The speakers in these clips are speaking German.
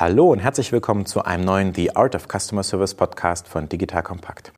Hallo und herzlich willkommen zu einem neuen The Art of Customer Service Podcast von Digital Compact.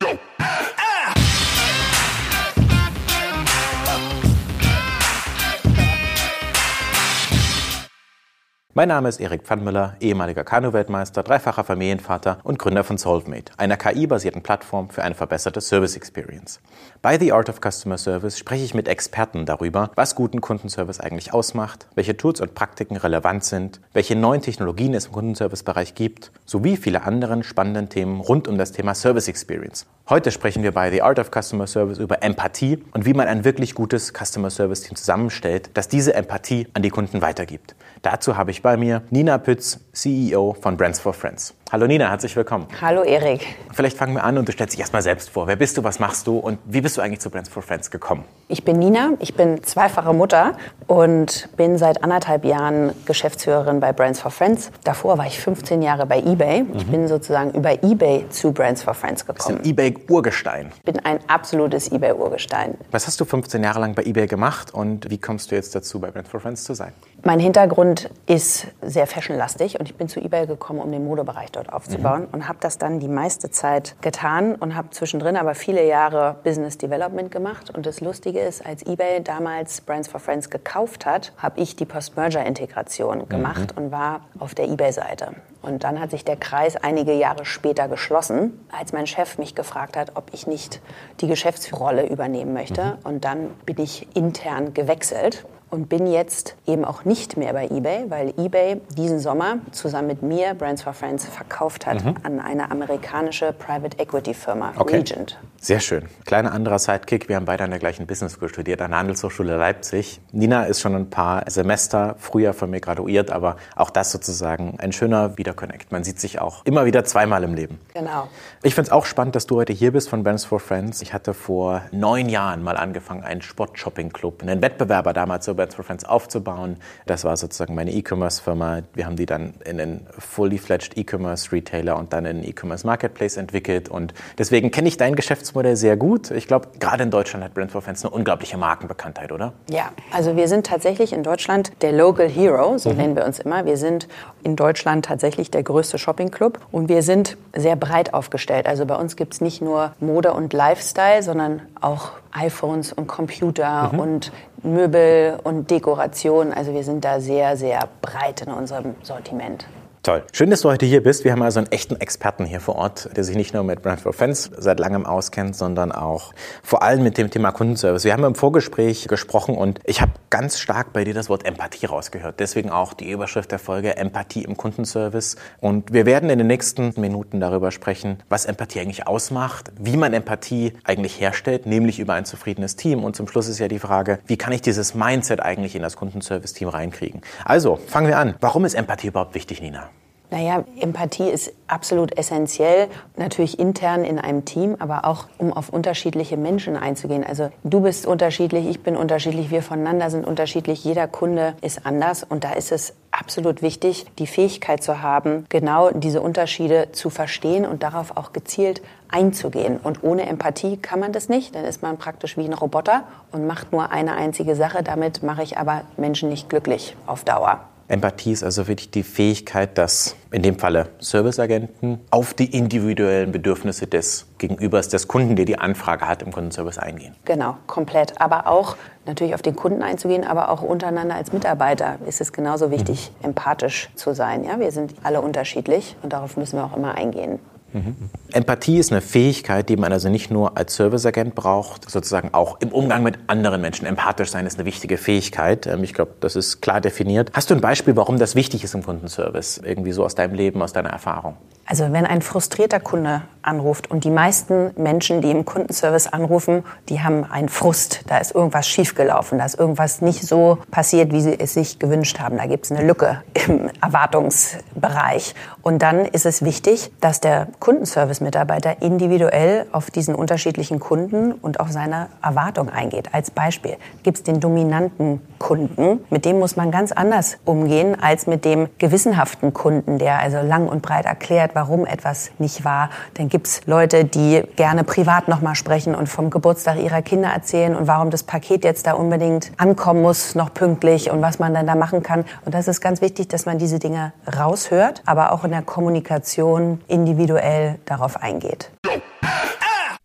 Mein Name ist Erik Pfannmüller, ehemaliger Kanu-Weltmeister, dreifacher Familienvater und Gründer von SolveMate, einer KI-basierten Plattform für eine verbesserte Service Experience. Bei The Art of Customer Service spreche ich mit Experten darüber, was guten Kundenservice eigentlich ausmacht, welche Tools und Praktiken relevant sind, welche neuen Technologien es im Kundenservice-Bereich gibt, sowie viele anderen spannenden Themen rund um das Thema Service Experience. Heute sprechen wir bei The Art of Customer Service über Empathie und wie man ein wirklich gutes Customer Service Team zusammenstellt, das diese Empathie an die Kunden weitergibt. Dazu habe ich bei mir Nina Pütz, CEO von Brands for Friends. Hallo Nina, herzlich willkommen. Hallo Erik. Vielleicht fangen wir an und du stellst dich erstmal selbst vor. Wer bist du, was machst du und wie bist du eigentlich zu Brands for Friends gekommen? Ich bin Nina, ich bin zweifache Mutter und bin seit anderthalb Jahren Geschäftsführerin bei Brands for Friends. Davor war ich 15 Jahre bei eBay. Ich mhm. bin sozusagen über eBay zu Brands for Friends gekommen. Ist ein eBay-Urgestein. Ich bin ein absolutes eBay-Urgestein. Was hast du 15 Jahre lang bei eBay gemacht und wie kommst du jetzt dazu, bei Brands for Friends zu sein? Mein Hintergrund ist sehr fashionlastig und ich bin zu eBay gekommen, um den Modebereich dort aufzubauen mhm. und habe das dann die meiste Zeit getan und habe zwischendrin aber viele Jahre Business Development gemacht. Und das Lustige ist, als eBay damals Brands for Friends gekauft hat, habe ich die Post-Merger-Integration mhm. gemacht mhm. und war auf der eBay-Seite. Und dann hat sich der Kreis einige Jahre später geschlossen, als mein Chef mich gefragt hat, ob ich nicht die Geschäftsrolle übernehmen möchte. Mhm. Und dann bin ich intern gewechselt und bin jetzt eben auch nicht mehr bei eBay, weil eBay diesen Sommer zusammen mit mir Brands for Friends verkauft hat mhm. an eine amerikanische Private Equity Firma, okay. Regent. Sehr schön. Kleiner anderer Sidekick. Wir haben beide an der gleichen Business School studiert, an der Handelshochschule Leipzig. Nina ist schon ein paar Semester früher von mir graduiert, aber auch das sozusagen ein schöner Wiederconnect. Man sieht sich auch immer wieder zweimal im Leben. Genau. Ich finde es auch spannend, dass du heute hier bist von Brands for Friends. Ich hatte vor neun Jahren mal angefangen, einen Sport-Shopping-Club, einen Wettbewerber damals so Beds for Friends aufzubauen. Das war sozusagen meine E-Commerce-Firma. Wir haben die dann in einen fully-fledged E-Commerce-Retailer und dann in einen E-Commerce-Marketplace entwickelt. Und deswegen kenne ich dein Geschäftsmodell sehr gut. Ich glaube, gerade in Deutschland hat Brands for Friends eine unglaubliche Markenbekanntheit, oder? Ja, also wir sind tatsächlich in Deutschland der Local Hero, so mhm. nennen wir uns immer. Wir sind in Deutschland tatsächlich der größte Shopping-Club und wir sind sehr breit aufgestellt. Also bei uns gibt es nicht nur Mode und Lifestyle, sondern auch iPhones und Computer mhm. und Möbel und Dekoration. Also wir sind da sehr, sehr breit in unserem Sortiment. Toll. Schön, dass du heute hier bist. Wir haben also einen echten Experten hier vor Ort, der sich nicht nur mit Brand for Fans seit langem auskennt, sondern auch vor allem mit dem Thema Kundenservice. Wir haben im Vorgespräch gesprochen und ich habe ganz stark bei dir das Wort Empathie rausgehört. Deswegen auch die Überschrift der Folge Empathie im Kundenservice. Und wir werden in den nächsten Minuten darüber sprechen, was Empathie eigentlich ausmacht, wie man Empathie eigentlich herstellt, nämlich über ein zufriedenes Team. Und zum Schluss ist ja die Frage, wie kann ich dieses Mindset eigentlich in das Kundenservice-Team reinkriegen? Also, fangen wir an. Warum ist Empathie überhaupt wichtig, Nina? Naja, Empathie ist absolut essentiell, natürlich intern in einem Team, aber auch um auf unterschiedliche Menschen einzugehen. Also du bist unterschiedlich, ich bin unterschiedlich, wir voneinander sind unterschiedlich, jeder Kunde ist anders und da ist es absolut wichtig, die Fähigkeit zu haben, genau diese Unterschiede zu verstehen und darauf auch gezielt einzugehen. Und ohne Empathie kann man das nicht. Dann ist man praktisch wie ein Roboter und macht nur eine einzige Sache. Damit mache ich aber Menschen nicht glücklich auf Dauer. Empathie ist also wirklich die Fähigkeit, dass in dem Falle Serviceagenten auf die individuellen Bedürfnisse des Gegenübers, des Kunden, der die Anfrage hat, im Kundenservice eingehen. Genau, komplett. Aber auch natürlich auf den Kunden einzugehen, aber auch untereinander als Mitarbeiter ist es genauso wichtig, mhm. empathisch zu sein. Ja, wir sind alle unterschiedlich und darauf müssen wir auch immer eingehen. Mhm. Empathie ist eine Fähigkeit, die man also nicht nur als Serviceagent braucht, sozusagen auch im Umgang mit anderen Menschen. Empathisch sein ist eine wichtige Fähigkeit. Ähm, ich glaube, das ist klar definiert. Hast du ein Beispiel, warum das wichtig ist im Kundenservice? Irgendwie so aus deinem Leben, aus deiner Erfahrung? Also wenn ein frustrierter Kunde anruft und die meisten Menschen, die im Kundenservice anrufen, die haben einen Frust. Da ist irgendwas schiefgelaufen, da ist irgendwas nicht so passiert, wie sie es sich gewünscht haben. Da gibt es eine Lücke im Erwartungsbereich. Und dann ist es wichtig, dass der Kundenservice-Mitarbeiter individuell auf diesen unterschiedlichen Kunden und auf seine Erwartung eingeht. Als Beispiel gibt es den dominanten Kunden, mit dem muss man ganz anders umgehen als mit dem gewissenhaften Kunden, der also lang und breit erklärt, warum etwas nicht war. Dann gibt's Leute, die gerne privat nochmal sprechen und vom Geburtstag ihrer Kinder erzählen und warum das Paket jetzt da unbedingt ankommen muss, noch pünktlich und was man dann da machen kann. Und das ist ganz wichtig, dass man diese Dinge raushört, aber auch in der Kommunikation individuell darauf eingeht.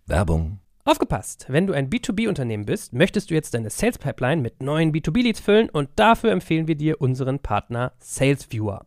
Werbung Aufgepasst! Wenn du ein B2B-Unternehmen bist, möchtest du jetzt deine Sales Pipeline mit neuen B2B-Leads füllen und dafür empfehlen wir dir unseren Partner SalesViewer.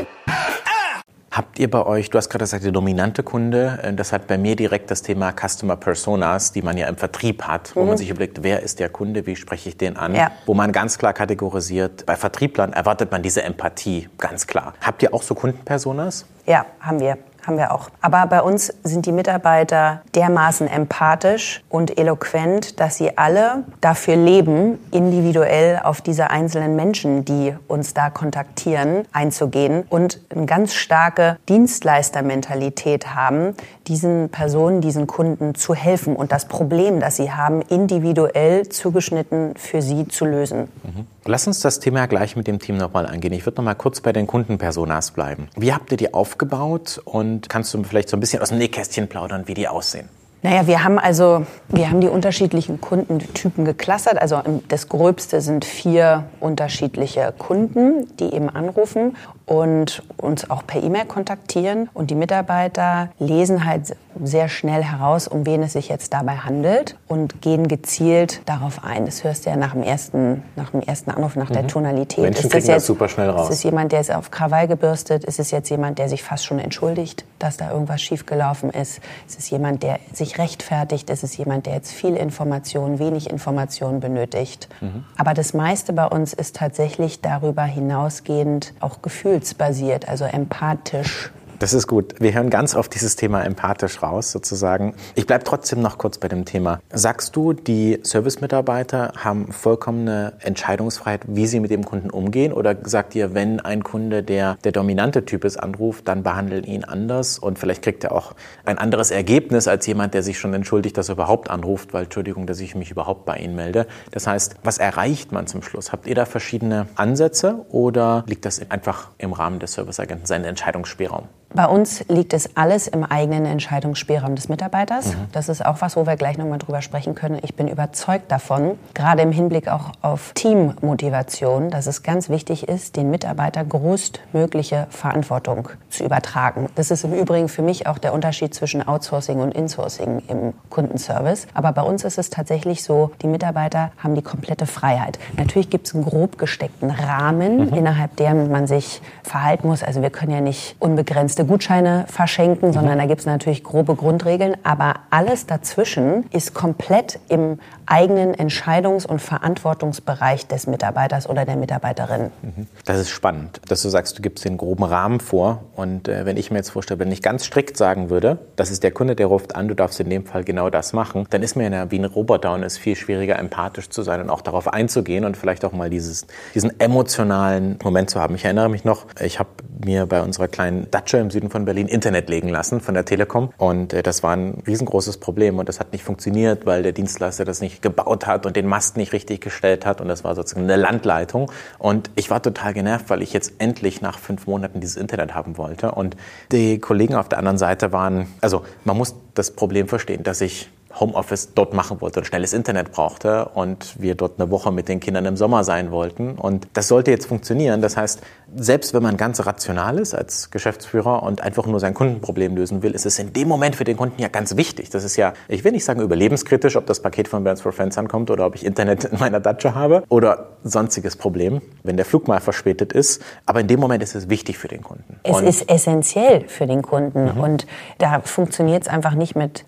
Habt ihr bei euch, du hast gerade gesagt, der dominante Kunde, äh, das hat bei mir direkt das Thema Customer Personas, die man ja im Vertrieb hat, wo mhm. man sich überlegt, wer ist der Kunde, wie spreche ich den an, ja. wo man ganz klar kategorisiert, bei Vertrieblern erwartet man diese Empathie, ganz klar. Habt ihr auch so Kundenpersonas? Ja, haben wir haben wir auch. Aber bei uns sind die Mitarbeiter dermaßen empathisch und eloquent, dass sie alle dafür leben, individuell auf diese einzelnen Menschen, die uns da kontaktieren, einzugehen und eine ganz starke Dienstleistermentalität haben, diesen Personen, diesen Kunden zu helfen und das Problem, das sie haben, individuell zugeschnitten für sie zu lösen. Mhm. Lass uns das Thema gleich mit dem Team nochmal angehen. Ich würde noch mal kurz bei den Kundenpersonas bleiben. Wie habt ihr die aufgebaut und kannst du vielleicht so ein bisschen aus dem Nähkästchen plaudern, wie die aussehen? Naja, wir haben also, wir haben die unterschiedlichen Kundentypen geklustert. Also das Gröbste sind vier unterschiedliche Kunden, die eben anrufen und uns auch per E-Mail kontaktieren. Und die Mitarbeiter lesen halt sehr schnell heraus, um wen es sich jetzt dabei handelt und gehen gezielt darauf ein. Das hörst du ja nach dem ersten, nach dem ersten Anruf, nach mhm. der Tonalität. Menschen ist das, jetzt, das super schnell raus. Ist es jemand, der ist auf Krawall gebürstet? Ist es jetzt jemand, der sich fast schon entschuldigt, dass da irgendwas schiefgelaufen ist? Ist es jemand, der sich rechtfertigt? Ist es jemand, der jetzt viel Information, wenig Information benötigt? Mhm. Aber das meiste bei uns ist tatsächlich darüber hinausgehend auch gefühlsbasiert, also empathisch das ist gut. Wir hören ganz oft dieses Thema empathisch raus, sozusagen. Ich bleibe trotzdem noch kurz bei dem Thema. Sagst du, die Service-Mitarbeiter haben vollkommene Entscheidungsfreiheit, wie sie mit dem Kunden umgehen? Oder sagt ihr, wenn ein Kunde, der der dominante Typ ist, anruft, dann behandeln ihn anders und vielleicht kriegt er auch ein anderes Ergebnis als jemand, der sich schon entschuldigt, dass er überhaupt anruft, weil, Entschuldigung, dass ich mich überhaupt bei Ihnen melde. Das heißt, was erreicht man zum Schluss? Habt ihr da verschiedene Ansätze oder liegt das einfach im Rahmen des Serviceagenten, seinen Entscheidungsspielraum? Bei uns liegt es alles im eigenen Entscheidungsspielraum des Mitarbeiters. Mhm. Das ist auch was, wo wir gleich nochmal drüber sprechen können. Ich bin überzeugt davon, gerade im Hinblick auch auf Teammotivation, dass es ganz wichtig ist, den Mitarbeiter größtmögliche Verantwortung zu übertragen. Das ist im Übrigen für mich auch der Unterschied zwischen Outsourcing und Insourcing im Kundenservice. Aber bei uns ist es tatsächlich so, die Mitarbeiter haben die komplette Freiheit. Natürlich gibt es einen grob gesteckten Rahmen, mhm. innerhalb dem man sich verhalten muss. Also wir können ja nicht unbegrenzte begrenzte Gutscheine verschenken, mhm. sondern da gibt es natürlich grobe Grundregeln. Aber alles dazwischen ist komplett im eigenen Entscheidungs- und Verantwortungsbereich des Mitarbeiters oder der Mitarbeiterin. Mhm. Das ist spannend, dass du sagst, du gibst den groben Rahmen vor. Und äh, wenn ich mir jetzt vorstelle, wenn ich ganz strikt sagen würde, das ist der Kunde, der ruft an, du darfst in dem Fall genau das machen, dann ist mir ja wie ein Roboter und es ist viel schwieriger, empathisch zu sein und auch darauf einzugehen und vielleicht auch mal dieses, diesen emotionalen Moment zu haben. Ich erinnere mich noch, ich habe mir bei unserer kleinen Datsche im Süden von Berlin Internet legen lassen von der Telekom. Und äh, das war ein riesengroßes Problem und das hat nicht funktioniert, weil der Dienstleister das nicht gebaut hat und den Mast nicht richtig gestellt hat. Und das war sozusagen eine Landleitung. Und ich war total genervt, weil ich jetzt endlich nach fünf Monaten dieses Internet haben wollte. Und die Kollegen auf der anderen Seite waren, also man muss das Problem verstehen, dass ich Homeoffice dort machen wollte und schnelles Internet brauchte und wir dort eine Woche mit den Kindern im Sommer sein wollten. Und das sollte jetzt funktionieren. Das heißt, selbst wenn man ganz rational ist als Geschäftsführer und einfach nur sein Kundenproblem lösen will, ist es in dem Moment für den Kunden ja ganz wichtig. Das ist ja, ich will nicht sagen überlebenskritisch, ob das Paket von Brands for Friends ankommt oder ob ich Internet in meiner Datsche habe oder sonstiges Problem, wenn der Flug mal verspätet ist. Aber in dem Moment ist es wichtig für den Kunden. Es und ist essentiell für den Kunden mhm. und da funktioniert es einfach nicht mit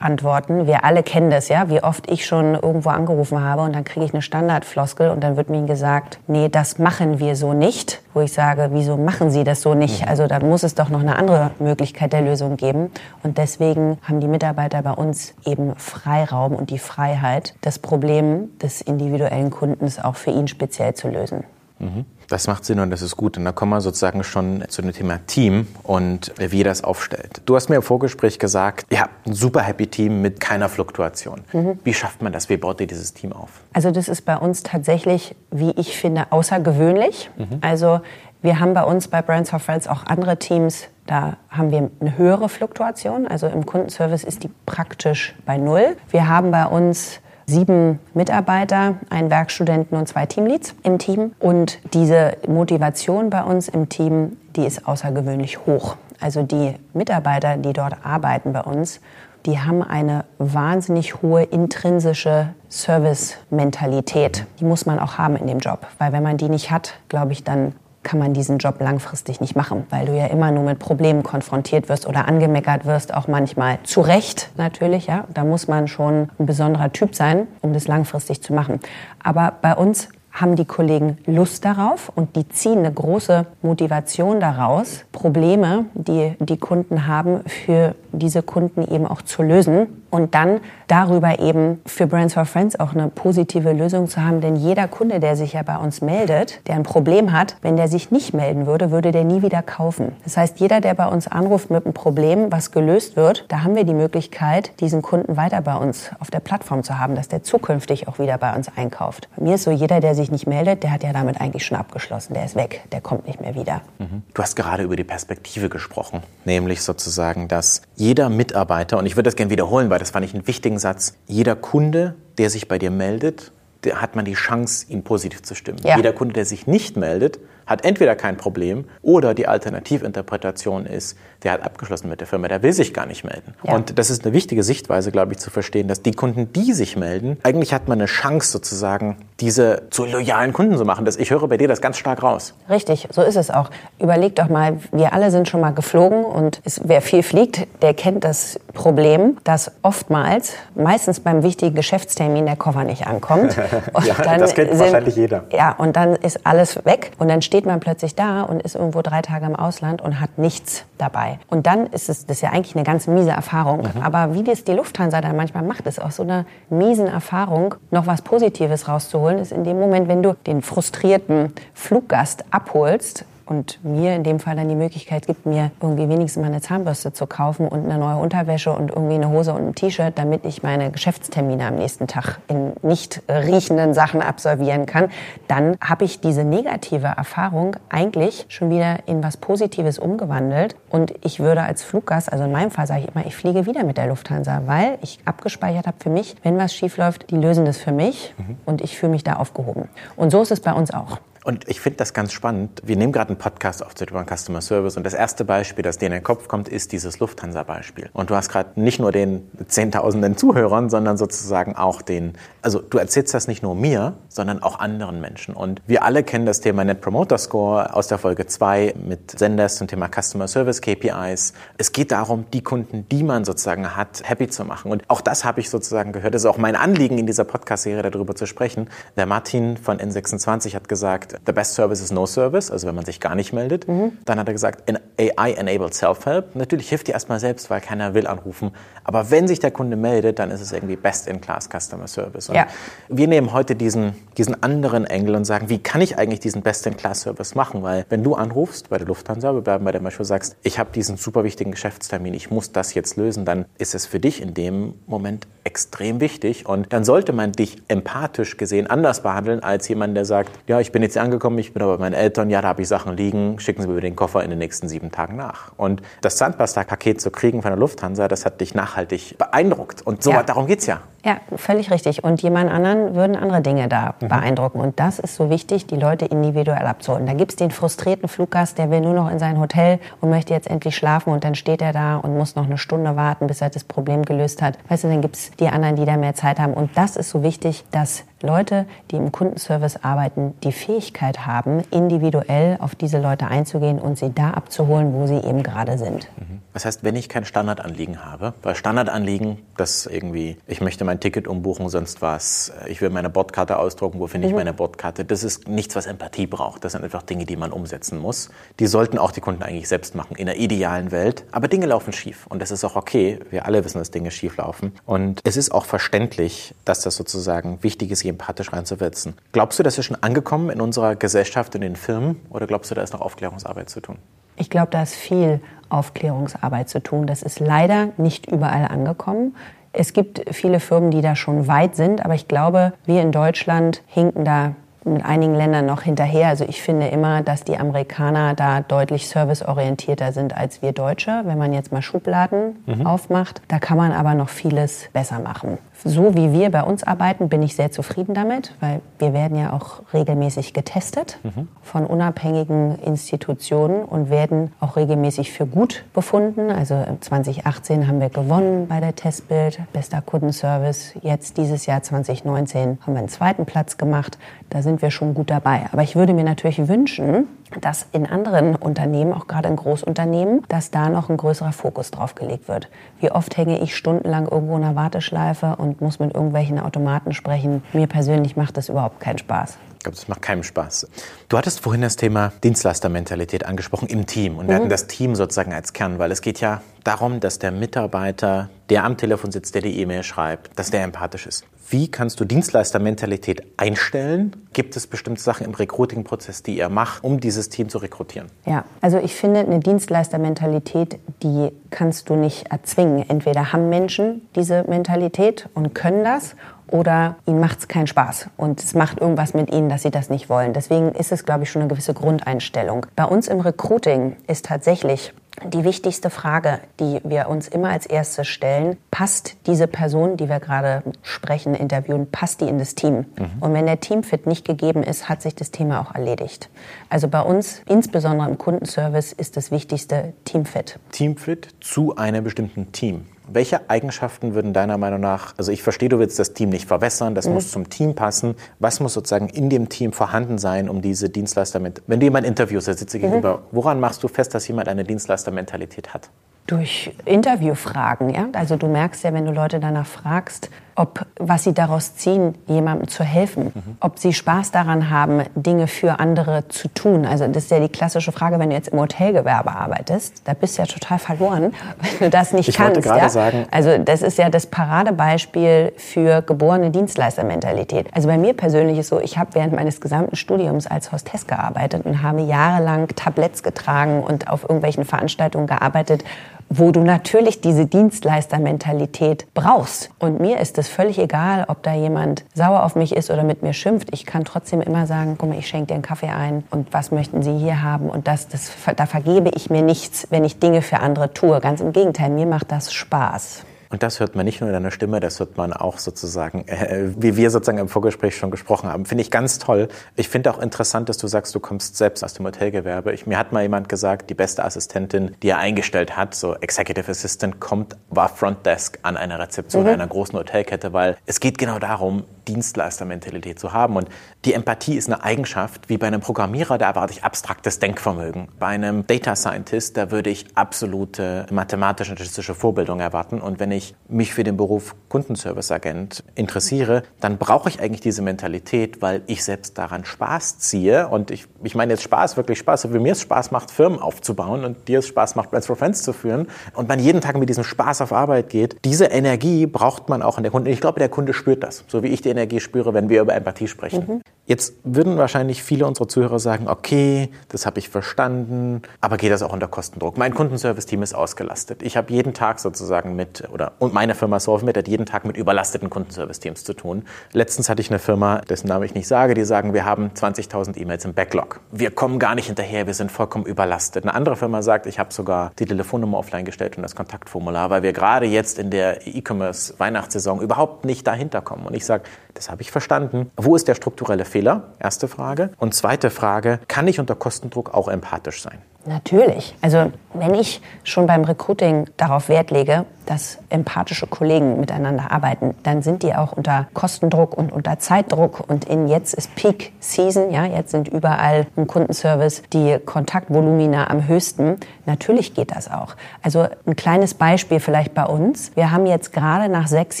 Standardantworten. Wir alle kennen das, ja, wie oft ich schon irgendwo angerufen habe und dann kriege ich eine Standardfloskel und dann wird mir gesagt, nee, das machen wir so nicht. Wo ich sage, wieso machen Sie das so nicht? Mhm. Also da muss es doch noch eine andere Möglichkeit der Lösung geben. Und deswegen haben die Mitarbeiter bei uns eben Freiraum und die Freiheit, das Problem des individuellen Kundens auch für ihn speziell zu lösen. Mhm. Das macht Sinn und das ist gut. Und da kommen wir sozusagen schon zu dem Thema Team und wie ihr das aufstellt. Du hast mir im Vorgespräch gesagt, ihr habt ein super happy Team mit keiner Fluktuation. Mhm. Wie schafft man das? Wie baut ihr dieses Team auf? Also das ist bei uns tatsächlich, wie ich finde, außergewöhnlich. Mhm. Also wir haben bei uns bei Brands for Friends auch andere Teams, da haben wir eine höhere Fluktuation. Also im Kundenservice ist die praktisch bei Null. Wir haben bei uns sieben Mitarbeiter, einen Werkstudenten und zwei Teamleads im Team. Und diese Motivation bei uns im Team, die ist außergewöhnlich hoch. Also die Mitarbeiter, die dort arbeiten bei uns, die haben eine wahnsinnig hohe intrinsische Service-Mentalität. Die muss man auch haben in dem Job, weil wenn man die nicht hat, glaube ich, dann kann man diesen Job langfristig nicht machen, weil du ja immer nur mit Problemen konfrontiert wirst oder angemeckert wirst, auch manchmal zu Recht natürlich. Ja, da muss man schon ein besonderer Typ sein, um das langfristig zu machen. Aber bei uns haben die Kollegen Lust darauf und die ziehen eine große Motivation daraus, Probleme, die die Kunden haben, für diese Kunden eben auch zu lösen und dann darüber eben für Brands for Friends auch eine positive Lösung zu haben. Denn jeder Kunde, der sich ja bei uns meldet, der ein Problem hat, wenn der sich nicht melden würde, würde der nie wieder kaufen. Das heißt, jeder, der bei uns anruft mit einem Problem, was gelöst wird, da haben wir die Möglichkeit, diesen Kunden weiter bei uns auf der Plattform zu haben, dass der zukünftig auch wieder bei uns einkauft. Bei mir ist so, jeder, der sich nicht meldet, der hat ja damit eigentlich schon abgeschlossen. Der ist weg, der kommt nicht mehr wieder. Mhm. Du hast gerade über die Perspektive gesprochen, nämlich sozusagen, dass jeder Mitarbeiter, und ich würde das gerne wiederholen, weil das fand ich einen wichtigen Satz, jeder Kunde, der sich bei dir meldet, der hat man die Chance, ihn positiv zu stimmen. Ja. Jeder Kunde, der sich nicht meldet, hat entweder kein Problem oder die Alternativinterpretation ist, der hat abgeschlossen mit der Firma, der will sich gar nicht melden. Ja. Und das ist eine wichtige Sichtweise, glaube ich, zu verstehen, dass die Kunden, die sich melden, eigentlich hat man eine Chance sozusagen, diese zu loyalen Kunden zu machen. Das, ich höre bei dir das ganz stark raus. Richtig, so ist es auch. Überleg doch mal, wir alle sind schon mal geflogen und es, wer viel fliegt, der kennt das Problem, dass oftmals, meistens beim wichtigen Geschäftstermin, der Koffer nicht ankommt. ja, das kennt sind, wahrscheinlich jeder. Ja, und dann ist alles weg und dann steht man plötzlich da und ist irgendwo drei Tage im Ausland und hat nichts dabei. Und dann ist es, das ist ja eigentlich eine ganz miese Erfahrung. Mhm. Aber wie das die Lufthansa dann manchmal macht, ist aus so einer miesen Erfahrung noch was Positives rauszuholen, ist in dem Moment, wenn du den frustrierten Fluggast abholst, und mir in dem Fall dann die Möglichkeit gibt, mir irgendwie wenigstens mal eine Zahnbürste zu kaufen und eine neue Unterwäsche und irgendwie eine Hose und ein T-Shirt, damit ich meine Geschäftstermine am nächsten Tag in nicht riechenden Sachen absolvieren kann, dann habe ich diese negative Erfahrung eigentlich schon wieder in was Positives umgewandelt und ich würde als Fluggast, also in meinem Fall sage ich immer, ich fliege wieder mit der Lufthansa, weil ich abgespeichert habe für mich, wenn was schief läuft, die lösen das für mich mhm. und ich fühle mich da aufgehoben. Und so ist es bei uns auch. Und ich finde das ganz spannend. Wir nehmen gerade einen Podcast auf über Customer Service und das erste Beispiel, das dir in den Kopf kommt, ist dieses Lufthansa-Beispiel. Und du hast gerade nicht nur den Zehntausenden Zuhörern, sondern sozusagen auch den, also du erzählst das nicht nur mir, sondern auch anderen Menschen. Und wir alle kennen das Thema Net Promoter Score aus der Folge 2 mit Senders zum Thema Customer Service KPIs. Es geht darum, die Kunden, die man sozusagen hat, happy zu machen. Und auch das habe ich sozusagen gehört. Das ist auch mein Anliegen in dieser Podcast-Serie, darüber zu sprechen. Der Martin von N26 hat gesagt, the best service is no service, also wenn man sich gar nicht meldet. Mhm. Dann hat er gesagt, AI-enabled Self-Help. Natürlich hilft die erstmal selbst, weil keiner will anrufen. Aber wenn sich der Kunde meldet, dann ist es irgendwie Best-in-Class Customer Service. Ja. Wir nehmen heute diesen, diesen anderen Engel und sagen, wie kann ich eigentlich diesen Best-in-Class Service machen? Weil wenn du anrufst bei der Lufthansa, wir bleiben bei der Beispiel, sagst, ich habe diesen super wichtigen Geschäftstermin, ich muss das jetzt lösen, dann ist es für dich in dem Moment extrem wichtig. Und dann sollte man dich empathisch gesehen anders behandeln als jemand, der sagt, ja, ich bin jetzt angekommen, ich bin aber bei meinen Eltern, ja, da habe ich Sachen liegen, schicken Sie mir den Koffer in den nächsten sieben Tagen nach. Und das Zahnpasta-Paket zu kriegen von der Lufthansa, das hat dich nachhaltig beeindruckt. Und so, Ja. darum geht's ja. Ja, völlig richtig. Und jemand anderen würden andere Dinge da beeindrucken. Und das ist so wichtig, die Leute individuell abzuholen. Da gibt's den frustrierten Fluggast, der will nur noch in sein Hotel und möchte jetzt endlich schlafen und dann steht er da und muss noch eine Stunde warten, bis er das Problem gelöst hat. Weißt du, dann gibt's die anderen, die da mehr Zeit haben. Und das ist so wichtig, dass Leute, die im Kundenservice arbeiten, die Fähigkeit haben, individuell auf diese Leute einzugehen und sie da abzuholen, wo sie eben gerade sind. Das heißt, wenn ich kein Standardanliegen habe, weil Standardanliegen, das irgendwie, ich möchte mein Ticket umbuchen, sonst was, ich will meine Bordkarte ausdrucken, wo finde ich meine Bordkarte, das ist nichts, was Empathie braucht. Das sind einfach Dinge, die man umsetzen muss. Die sollten auch die Kunden eigentlich selbst machen, in der idealen Welt. Aber Dinge laufen schief und das ist auch okay. Wir alle wissen, dass Dinge schief laufen. Und es ist auch verständlich, dass das sozusagen wichtig ist, hier empathisch reinzusetzen. Glaubst du, das ist schon angekommen in unserer Gesellschaft, in den Firmen, oder glaubst du, da ist noch Aufklärungsarbeit zu tun? Ich glaube, da ist viel Aufklärungsarbeit zu tun. Das ist leider nicht überall angekommen. Es gibt viele Firmen, die da schon weit sind, aber ich glaube, wir in Deutschland hinken da mit einigen Ländern noch hinterher. Also ich finde immer, dass die Amerikaner da deutlich serviceorientierter sind als wir Deutsche. Wenn man jetzt mal Schubladen aufmacht, da kann man aber noch vieles besser machen. So wie wir bei uns arbeiten, bin ich sehr zufrieden damit, weil wir werden ja auch regelmäßig getestet von unabhängigen Institutionen und werden auch regelmäßig für gut befunden. Also 2018 haben wir gewonnen bei der Testbild, bester Kundenservice. Jetzt dieses Jahr 2019 haben wir einen zweiten Platz gemacht. Da sind wir schon gut dabei. Aber ich würde mir natürlich wünschen, dass in anderen Unternehmen, auch gerade in Großunternehmen, dass da noch ein größerer Fokus drauf gelegt wird. Wie oft hänge ich stundenlang irgendwo in einer Warteschleife und muss mit irgendwelchen Automaten sprechen. Mir persönlich macht das überhaupt keinen Spaß. Ich glaube, das macht keinem Spaß. Du hattest vorhin das Thema Dienstleistermentalität angesprochen im Team. Und wir hatten das Team sozusagen als Kern, weil es geht ja darum, dass der Mitarbeiter, der am Telefon sitzt, der die E-Mail schreibt, dass der empathisch ist. Wie kannst du Dienstleistermentalität einstellen? Gibt es bestimmte Sachen im Recruiting-Prozess, die ihr macht, um dieses Team zu rekrutieren? Ja, also ich finde, eine Dienstleistermentalität, die kannst du nicht erzwingen. Entweder haben Menschen diese Mentalität und können das oder ihnen macht es keinen Spaß und es macht irgendwas mit ihnen, dass sie das nicht wollen. Deswegen ist es, glaube ich, schon eine gewisse Grundeinstellung. Bei uns im Recruiting ist tatsächlich die wichtigste Frage, die wir uns immer als erstes stellen, passt diese Person, die wir gerade sprechen, interviewen, passt die in das Team? Und wenn der Teamfit nicht gegeben ist, hat sich das Thema auch erledigt. Also bei uns, insbesondere im Kundenservice, ist das Wichtigste Teamfit. Teamfit zu einem bestimmten Team. Welche Eigenschaften würden deiner Meinung nach, also ich verstehe, du willst das Team nicht verwässern, das muss zum Team passen. Was muss sozusagen in dem Team vorhanden sein, um diese Dienstleister mit, wenn du jemand interviewst, der sitzt dir gegenüber, woran machst du fest, dass jemand eine Dienstleistermentalität hat? Durch Interviewfragen, ja. Also du merkst ja, wenn du Leute danach fragst, ob was sie daraus ziehen, jemandem zu helfen, ob sie Spaß daran haben, Dinge für andere zu tun. Also das ist ja die klassische Frage, wenn du jetzt im Hotelgewerbe arbeitest, da bist du ja total verloren, wenn du das nicht Ich kannst. wollte gerade ja? sagen- Also das ist ja das Paradebeispiel für geborene Dienstleistermentalität. Also bei mir persönlich ist so, ich habe während meines gesamten Studiums als Hostess gearbeitet und habe jahrelang Tabletts getragen und auf irgendwelchen Veranstaltungen gearbeitet, wo du natürlich diese Dienstleistermentalität brauchst. Und mir ist es völlig egal, ob da jemand sauer auf mich ist oder mit mir schimpft. Ich kann trotzdem immer sagen, guck mal, ich schenke dir einen Kaffee ein und was möchten Sie hier haben? Und das, das, da vergebe ich mir nichts, wenn ich Dinge für andere tue. Ganz im Gegenteil, mir macht das Spaß. Und das hört man nicht nur in deiner Stimme, das hört man auch sozusagen, äh, wie wir sozusagen im Vorgespräch schon gesprochen haben. Finde ich ganz toll. Ich finde auch interessant, dass du sagst, du kommst selbst aus dem Hotelgewerbe. Ich, mir hat mal jemand gesagt, die beste Assistentin, die er eingestellt hat, so Executive Assistant, kommt, war Frontdesk an einer Rezeption einer großen Hotelkette, weil es geht genau darum, Dienstleistermentalität zu haben. Und die Empathie ist eine Eigenschaft, wie bei einem Programmierer, da erwarte ich abstraktes Denkvermögen. Bei einem Data Scientist, da würde ich absolute mathematische und statistische Vorbildung erwarten. Und wenn ich mich für den Beruf Kundenservice-Agent interessiere, dann brauche ich eigentlich diese Mentalität, weil ich selbst daran Spaß ziehe. Und ich, ich meine jetzt Spaß, wirklich Spaß, so wie mir es Spaß macht, Firmen aufzubauen und dir es Spaß macht, Brands for Friends zu führen. Und man jeden Tag mit diesem Spaß auf Arbeit geht. Diese Energie braucht man auch in der Kunde. Ich glaube, der Kunde spürt das, so wie ich die Energie spüre, wenn wir über Empathie sprechen. Jetzt würden wahrscheinlich viele unserer Zuhörer sagen, okay, das habe ich verstanden, aber geht das auch unter Kostendruck? Mein Kundenservice-Team ist ausgelastet. Ich habe jeden Tag sozusagen mit, oder und meine Firma SolveMed hat jeden Tag mit überlasteten Kundenservice-Teams zu tun. Letztens hatte ich eine Firma, dessen Name ich nicht sage, die sagen, wir haben 20.000 E-Mails im Backlog. Wir kommen gar nicht hinterher, wir sind vollkommen überlastet. Eine andere Firma sagt, ich habe sogar die Telefonnummer offline gestellt und das Kontaktformular, weil wir gerade jetzt in der E-Commerce-Weihnachtssaison überhaupt nicht dahinter kommen. Und ich sage, das habe ich verstanden. Wo ist der strukturelle Fehler? Erste Frage. Und zweite Frage, kann ich unter Kostendruck auch empathisch sein? Natürlich. Also wenn ich schon beim Recruiting darauf Wert lege, dass empathische Kollegen miteinander arbeiten, dann sind die auch unter Kostendruck und unter Zeitdruck. Und in jetzt ist Peak Season, ja, jetzt sind überall im Kundenservice die Kontaktvolumina am höchsten. Natürlich geht das auch. Also ein kleines Beispiel vielleicht bei uns. Wir haben jetzt gerade nach sechs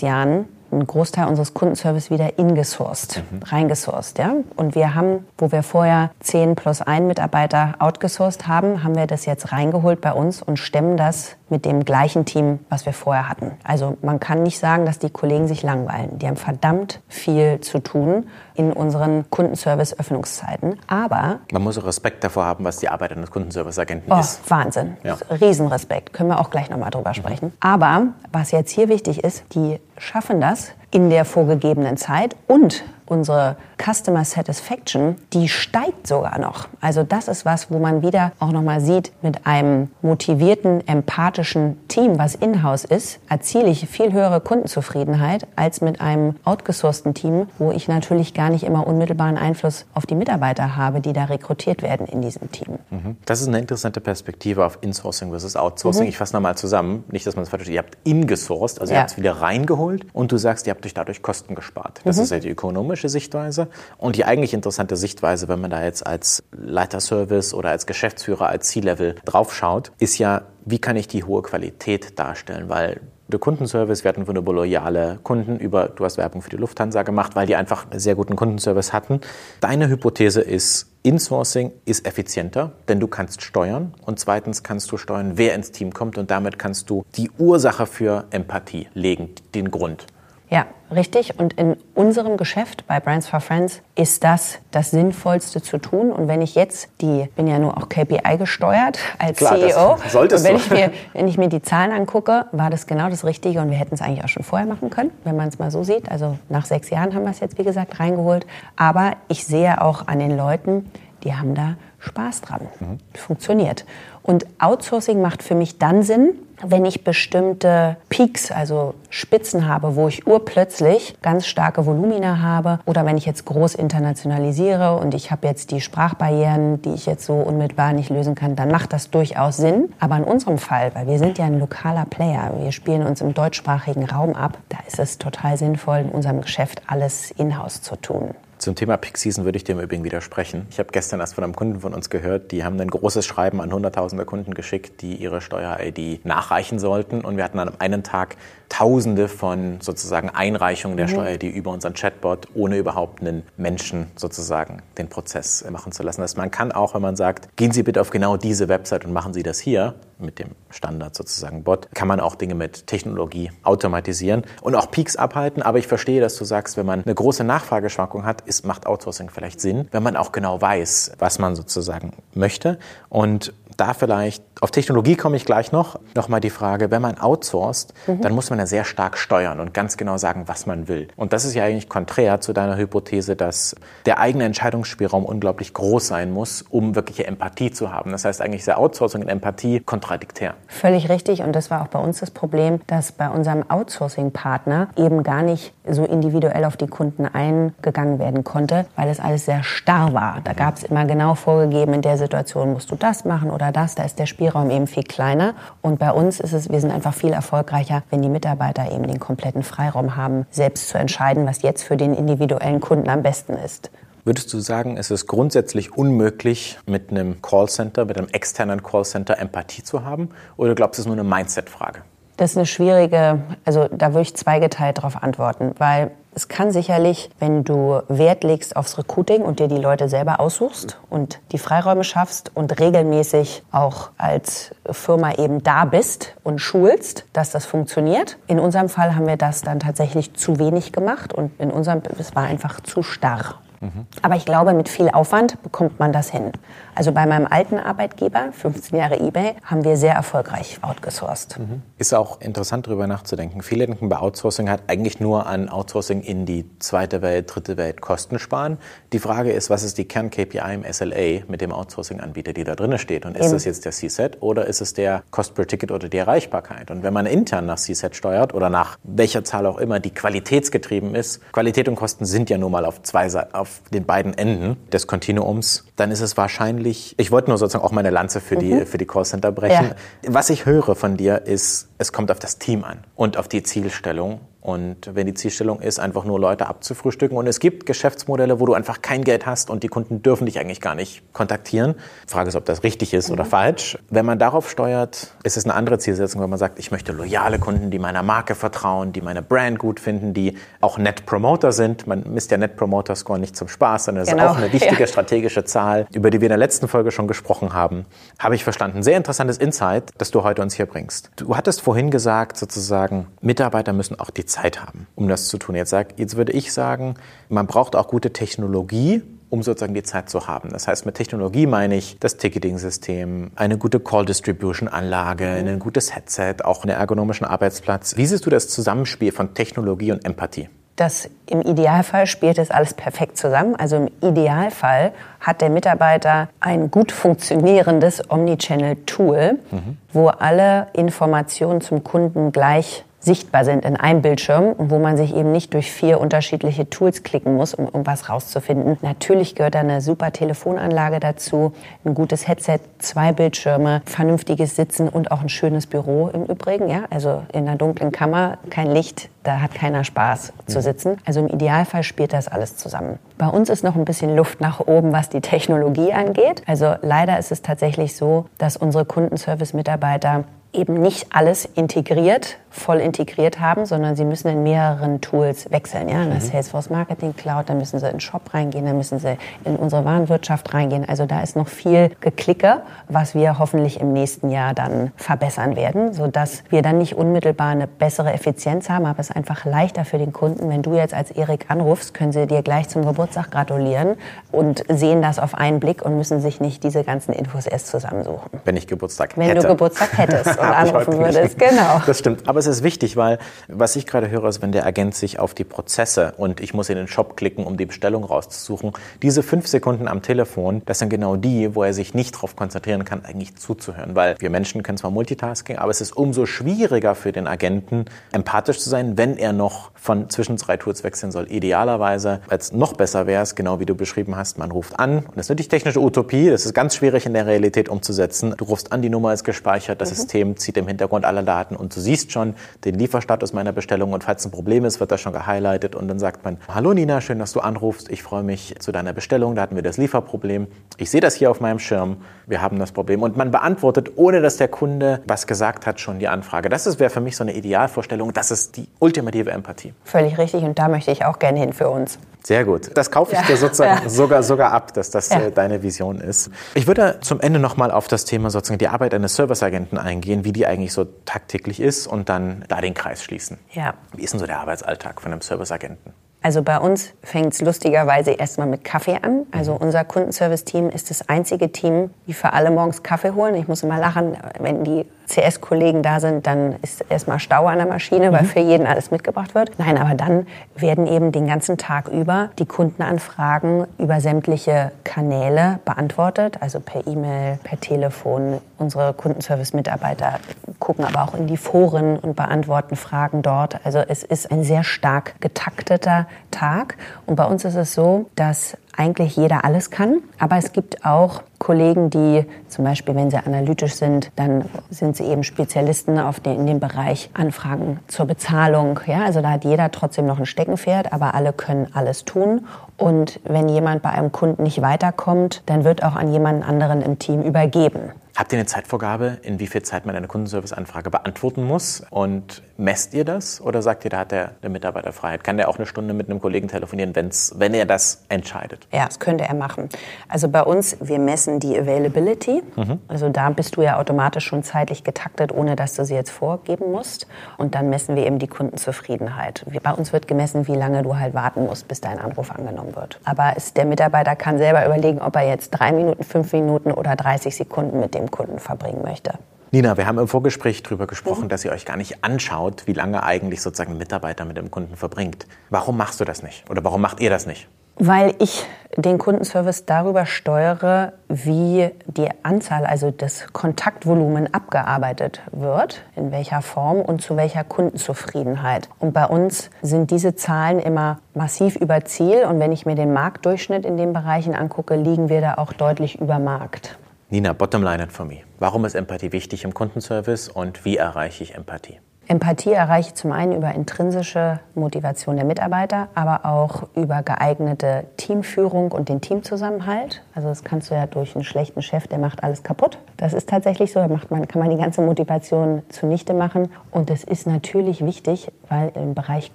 Jahren einen Großteil unseres Kundenservice wieder ingesourced, mhm. reingesourced. Ja? Und wir haben, wo wir vorher 10 plus 1 Mitarbeiter outgesourced haben, haben wir das jetzt reingeholt bei uns und stemmen das mit dem gleichen Team, was wir vorher hatten. Also man kann nicht sagen, dass die Kollegen sich langweilen. Die haben verdammt viel zu tun in unseren Kundenservice-Öffnungszeiten. Aber man muss auch Respekt davor haben, was die Arbeit eines Kundenservice-Agenten oh, ist. Wahnsinn. Ja. Riesenrespekt. Können wir auch gleich nochmal drüber mhm. sprechen. Aber was jetzt hier wichtig ist, die schaffen das in der vorgegebenen Zeit und unsere Customer Satisfaction, die steigt sogar noch. Also das ist was, wo man wieder auch nochmal sieht, mit einem motivierten, empathischen Team, was in-house ist, erziele ich viel höhere Kundenzufriedenheit als mit einem outgesourcten Team, wo ich natürlich gar nicht immer unmittelbaren Einfluss auf die Mitarbeiter habe, die da rekrutiert werden in diesem Team. Mhm. Das ist eine interessante Perspektive auf Insourcing versus Outsourcing. Mhm. Ich fasse nochmal zusammen, nicht, dass man es falsch versteht. Ihr habt ingesourced, also ja. ihr habt es wieder reingeholt und du sagst, ihr habt euch dadurch Kosten gespart. Das mhm. ist ja die ökonomische Sichtweise. Und die eigentlich interessante Sichtweise, wenn man da jetzt als Leiterservice oder als Geschäftsführer, als C-Level draufschaut, ist ja, wie kann ich die hohe Qualität darstellen? Weil der Kundenservice, wir hatten wunderbar loyale Kunden über, du hast Werbung für die Lufthansa gemacht, weil die einfach einen sehr guten Kundenservice hatten. Deine Hypothese ist, Insourcing ist effizienter, denn du kannst steuern und zweitens kannst du steuern, wer ins Team kommt und damit kannst du die Ursache für Empathie legen, den Grund. Ja, richtig. Und in unserem Geschäft bei Brands for Friends ist das das Sinnvollste zu tun. Und wenn ich jetzt die, bin ja nur auch KPI gesteuert als Klar, CEO. Das solltest und wenn, ich mir, wenn ich mir die Zahlen angucke, war das genau das Richtige. Und wir hätten es eigentlich auch schon vorher machen können, wenn man es mal so sieht. Also nach sechs Jahren haben wir es jetzt, wie gesagt, reingeholt. Aber ich sehe auch an den Leuten, die haben da Spaß dran. Mhm. Funktioniert. Und Outsourcing macht für mich dann Sinn, wenn ich bestimmte Peaks, also Spitzen habe, wo ich urplötzlich ganz starke Volumina habe oder wenn ich jetzt groß internationalisiere und ich habe jetzt die Sprachbarrieren, die ich jetzt so unmittelbar nicht lösen kann, dann macht das durchaus Sinn. Aber in unserem Fall, weil wir sind ja ein lokaler Player, wir spielen uns im deutschsprachigen Raum ab, da ist es total sinnvoll, in unserem Geschäft alles in-house zu tun. Zum Thema Peak Season würde ich dem übrigens widersprechen. Ich habe gestern erst von einem Kunden von uns gehört, die haben ein großes Schreiben an hunderttausende Kunden geschickt, die ihre Steuer-ID nachreichen sollten. Und wir hatten an einem Tag Tausende von sozusagen Einreichungen der mhm. Steuer-ID über unseren Chatbot, ohne überhaupt einen Menschen sozusagen den Prozess machen zu lassen. Das also man kann auch, wenn man sagt, gehen Sie bitte auf genau diese Website und machen Sie das hier, mit dem Standard sozusagen Bot, kann man auch Dinge mit Technologie automatisieren und auch Peaks abhalten. Aber ich verstehe, dass du sagst, wenn man eine große Nachfrageschwankung hat, ist, macht Outsourcing vielleicht Sinn, wenn man auch genau weiß, was man sozusagen möchte. Und da vielleicht, auf Technologie komme ich gleich noch, nochmal die Frage, wenn man outsourced, mhm. dann muss man ja sehr stark steuern und ganz genau sagen, was man will. Und das ist ja eigentlich konträr zu deiner Hypothese, dass der eigene Entscheidungsspielraum unglaublich groß sein muss, um wirkliche Empathie zu haben. Das heißt eigentlich sehr Outsourcing und Empathie kontradiktär. Völlig richtig und das war auch bei uns das Problem, dass bei unserem Outsourcing-Partner eben gar nicht so individuell auf die Kunden eingegangen werden konnte, weil es alles sehr starr war. Da gab es immer genau vorgegeben, in der Situation musst du das machen oder oder das, da ist der Spielraum eben viel kleiner. Und bei uns ist es, wir sind einfach viel erfolgreicher, wenn die Mitarbeiter eben den kompletten Freiraum haben, selbst zu entscheiden, was jetzt für den individuellen Kunden am besten ist. Würdest du sagen, es ist grundsätzlich unmöglich, mit einem Callcenter, mit einem externen Callcenter Empathie zu haben? Oder glaubst du, es ist nur eine Mindset-Frage? Das ist eine schwierige, also da würde ich zweigeteilt darauf antworten, weil es kann sicherlich, wenn du Wert legst aufs Recruiting und dir die Leute selber aussuchst und die Freiräume schaffst und regelmäßig auch als Firma eben da bist und schulst, dass das funktioniert. In unserem Fall haben wir das dann tatsächlich zu wenig gemacht und in unserem, es war einfach zu starr. Mhm. Aber ich glaube, mit viel Aufwand bekommt man das hin. Also bei meinem alten Arbeitgeber, 15 Jahre eBay, haben wir sehr erfolgreich outgesourced. Mhm. Ist auch interessant darüber nachzudenken. Viele denken bei Outsourcing halt eigentlich nur an Outsourcing in die zweite Welt, dritte Welt, Kosten sparen. Die Frage ist, was ist die Kern-KPI im SLA mit dem Outsourcing-Anbieter, die da drin steht? Und ist Eben. das jetzt der CSAT oder ist es der Cost per Ticket oder die Erreichbarkeit? Und wenn man intern nach CSAT steuert oder nach welcher Zahl auch immer, die qualitätsgetrieben ist, Qualität und Kosten sind ja nun mal auf zwei auf den beiden Enden des Kontinuums, dann ist es wahrscheinlich, ich wollte nur sozusagen auch meine Lanze für die, mhm. für die Callcenter brechen. Ja. Was ich höre von dir ist, es kommt auf das Team an und auf die Zielstellung und wenn die Zielstellung ist, einfach nur Leute abzufrühstücken und es gibt Geschäftsmodelle, wo du einfach kein Geld hast und die Kunden dürfen dich eigentlich gar nicht kontaktieren. Die Frage ist, ob das richtig ist mhm. oder falsch. Wenn man darauf steuert, ist es eine andere Zielsetzung, wenn man sagt, ich möchte loyale Kunden, die meiner Marke vertrauen, die meine Brand gut finden, die auch Net Promoter sind. Man misst ja Net Promoter Score nicht zum Spaß, sondern das genau. ist auch eine wichtige ja. strategische Zahl, über die wir in der letzten Folge schon gesprochen haben. Habe ich verstanden. Sehr interessantes Insight, das du heute uns hier bringst. Du hattest vorhin gesagt, sozusagen, Mitarbeiter müssen auch die Zeit haben, um das zu tun. Jetzt, sag, jetzt würde ich sagen, man braucht auch gute Technologie, um sozusagen die Zeit zu haben. Das heißt, mit Technologie meine ich das Ticketing-System, eine gute Call-Distribution-Anlage, mhm. ein gutes Headset, auch einen ergonomischen Arbeitsplatz. Wie siehst du das Zusammenspiel von Technologie und Empathie? Das im Idealfall spielt es alles perfekt zusammen. Also im Idealfall hat der Mitarbeiter ein gut funktionierendes Omnichannel-Tool, mhm. wo alle Informationen zum Kunden gleich sichtbar sind in einem Bildschirm und wo man sich eben nicht durch vier unterschiedliche Tools klicken muss, um irgendwas rauszufinden. Natürlich gehört da eine super Telefonanlage dazu, ein gutes Headset, zwei Bildschirme, vernünftiges Sitzen und auch ein schönes Büro im Übrigen. Ja? Also in einer dunklen Kammer kein Licht, da hat keiner Spaß zu mhm. sitzen. Also im Idealfall spielt das alles zusammen. Bei uns ist noch ein bisschen Luft nach oben, was die Technologie angeht. Also leider ist es tatsächlich so, dass unsere Kundenservice-Mitarbeiter eben nicht alles integriert, voll integriert haben, sondern sie müssen in mehreren Tools wechseln. Ja? In der mhm. Salesforce Marketing Cloud, dann müssen sie in den Shop reingehen, dann müssen sie in unsere Warenwirtschaft reingehen. Also da ist noch viel Geklicke, was wir hoffentlich im nächsten Jahr dann verbessern werden, sodass wir dann nicht unmittelbar eine bessere Effizienz haben, aber es ist einfach leichter für den Kunden. Wenn du jetzt als Erik anrufst, können sie dir gleich zum Geburtstag gratulieren und sehen das auf einen Blick und müssen sich nicht diese ganzen Infos erst zusammensuchen. Wenn ich Geburtstag Wenn hätte. Wenn du Geburtstag hättest und anrufen würdest, genau. Das stimmt. Aber es ist wichtig, weil was ich gerade höre, ist, wenn der Agent sich auf die Prozesse und ich muss in den Shop klicken, um die Bestellung rauszusuchen, diese fünf Sekunden am Telefon, das sind genau die, wo er sich nicht darauf konzentrieren kann, eigentlich zuzuhören. Weil wir Menschen können zwar Multitasking, aber es ist umso schwieriger für den Agenten, empathisch zu sein, wenn er noch von zwischen zwei Tools wechseln soll. Idealerweise, als noch besser wäre es, genau wie du beschrieben hast, man ruft an. Und das ist natürlich technische Utopie, das ist ganz schwierig in der Realität umzusetzen. Du rufst an, die Nummer ist gespeichert, das mhm. System zieht im Hintergrund alle Daten und du siehst schon den Lieferstatus meiner Bestellung und falls ein Problem ist, wird das schon gehighlightet und dann sagt man, hallo Nina, schön, dass du anrufst, ich freue mich zu deiner Bestellung, da hatten wir das Lieferproblem. Ich sehe das hier auf meinem Schirm, wir haben das Problem. Und man beantwortet, ohne dass der Kunde was gesagt hat, schon die Anfrage. Das wäre für mich so eine Idealvorstellung, das ist die ultimative Empathie. Völlig richtig und da möchte ich auch gerne hin für uns. Sehr gut. Das kaufe ich ja. dir sozusagen ja. sogar, sogar ab, dass das ja. Äh, deine Vision ist. Ich würde zum Ende nochmal auf das Thema sozusagen die Arbeit eines Serviceagenten eingehen, wie die eigentlich so tagtäglich ist und dann da den Kreis schließen. Ja. Wie ist denn so der Arbeitsalltag von einem Serviceagenten? Also bei uns fängt es lustigerweise erstmal mit Kaffee an. Also mhm. unser Kundenservice-Team ist das einzige Team, die für alle morgens Kaffee holen. Ich muss immer lachen, wenn die CS-Kollegen da sind, dann ist erstmal Stau an der Maschine, weil mhm. für jeden alles mitgebracht wird. Nein, aber dann werden eben den ganzen Tag über die Kundenanfragen über sämtliche Kanäle beantwortet, also per E-Mail, per Telefon. Unsere Kundenservice-Mitarbeiter gucken aber auch in die Foren und beantworten Fragen dort. Also es ist ein sehr stark getakteter Tag. Und bei uns ist es so, dass eigentlich jeder alles kann. Aber es gibt auch Kollegen, die zum Beispiel, wenn sie analytisch sind, dann sind sie eben Spezialisten auf den, in dem Bereich Anfragen zur Bezahlung. Ja, also da hat jeder trotzdem noch ein Steckenpferd, aber alle können alles tun. Und wenn jemand bei einem Kunden nicht weiterkommt, dann wird auch an jemanden anderen im Team übergeben. Habt ihr eine Zeitvorgabe, in wie viel Zeit man eine Kundenservice-Anfrage beantworten muss? Und messt ihr das? Oder sagt ihr, da hat der, der Mitarbeiter Freiheit? Kann der auch eine Stunde mit einem Kollegen telefonieren, wenn's, wenn er das entscheidet? Ja, das könnte er machen. Also bei uns, wir messen die Availability. Mhm. Also da bist du ja automatisch schon zeitlich getaktet, ohne dass du sie jetzt vorgeben musst. Und dann messen wir eben die Kundenzufriedenheit. Bei uns wird gemessen, wie lange du halt warten musst, bis dein Anruf angenommen wird. Aber es, der Mitarbeiter kann selber überlegen, ob er jetzt drei Minuten, fünf Minuten oder 30 Sekunden mit dem Kunden verbringen möchte. Nina, wir haben im Vorgespräch darüber gesprochen, mhm. dass ihr euch gar nicht anschaut, wie lange eigentlich sozusagen ein Mitarbeiter mit dem Kunden verbringt. Warum machst du das nicht? Oder warum macht ihr das nicht? Weil ich den Kundenservice darüber steuere, wie die Anzahl, also das Kontaktvolumen abgearbeitet wird, in welcher Form und zu welcher Kundenzufriedenheit. Und bei uns sind diese Zahlen immer massiv über Ziel. Und wenn ich mir den Marktdurchschnitt in den Bereichen angucke, liegen wir da auch deutlich über Markt. Nina, bottom line for me. Warum ist Empathie wichtig im Kundenservice und wie erreiche ich Empathie? Empathie erreiche ich zum einen über intrinsische Motivation der Mitarbeiter, aber auch über geeignete Teamführung und den Teamzusammenhalt. Also das kannst du ja durch einen schlechten Chef, der macht alles kaputt. Das ist tatsächlich so, da macht man, kann man die ganze Motivation zunichte machen. Und das ist natürlich wichtig, weil im Bereich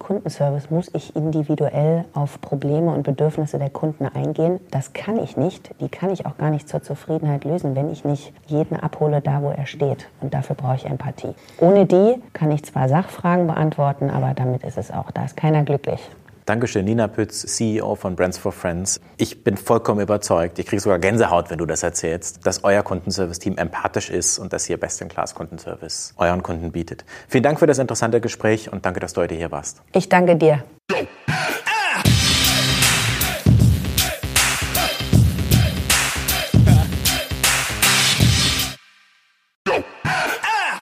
Kundenservice muss ich individuell auf Probleme und Bedürfnisse der Kunden eingehen. Das kann ich nicht. Die kann ich auch gar nicht zur Zufriedenheit lösen, wenn ich nicht jeden abhole da, wo er steht. Und dafür brauche ich Empathie. Ohne die kann ich zwar Sachfragen beantworten, aber damit ist es auch. Da ist keiner glücklich. Dankeschön, Nina Pütz, CEO von Brands for Friends. Ich bin vollkommen überzeugt, ich kriege sogar Gänsehaut, wenn du das erzählst, dass euer Kundenservice-Team empathisch ist und dass ihr Best-in-Class-Kundenservice euren Kunden bietet. Vielen Dank für das interessante Gespräch und danke, dass du heute hier warst. Ich danke dir.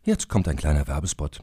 Jetzt kommt ein kleiner Werbespot.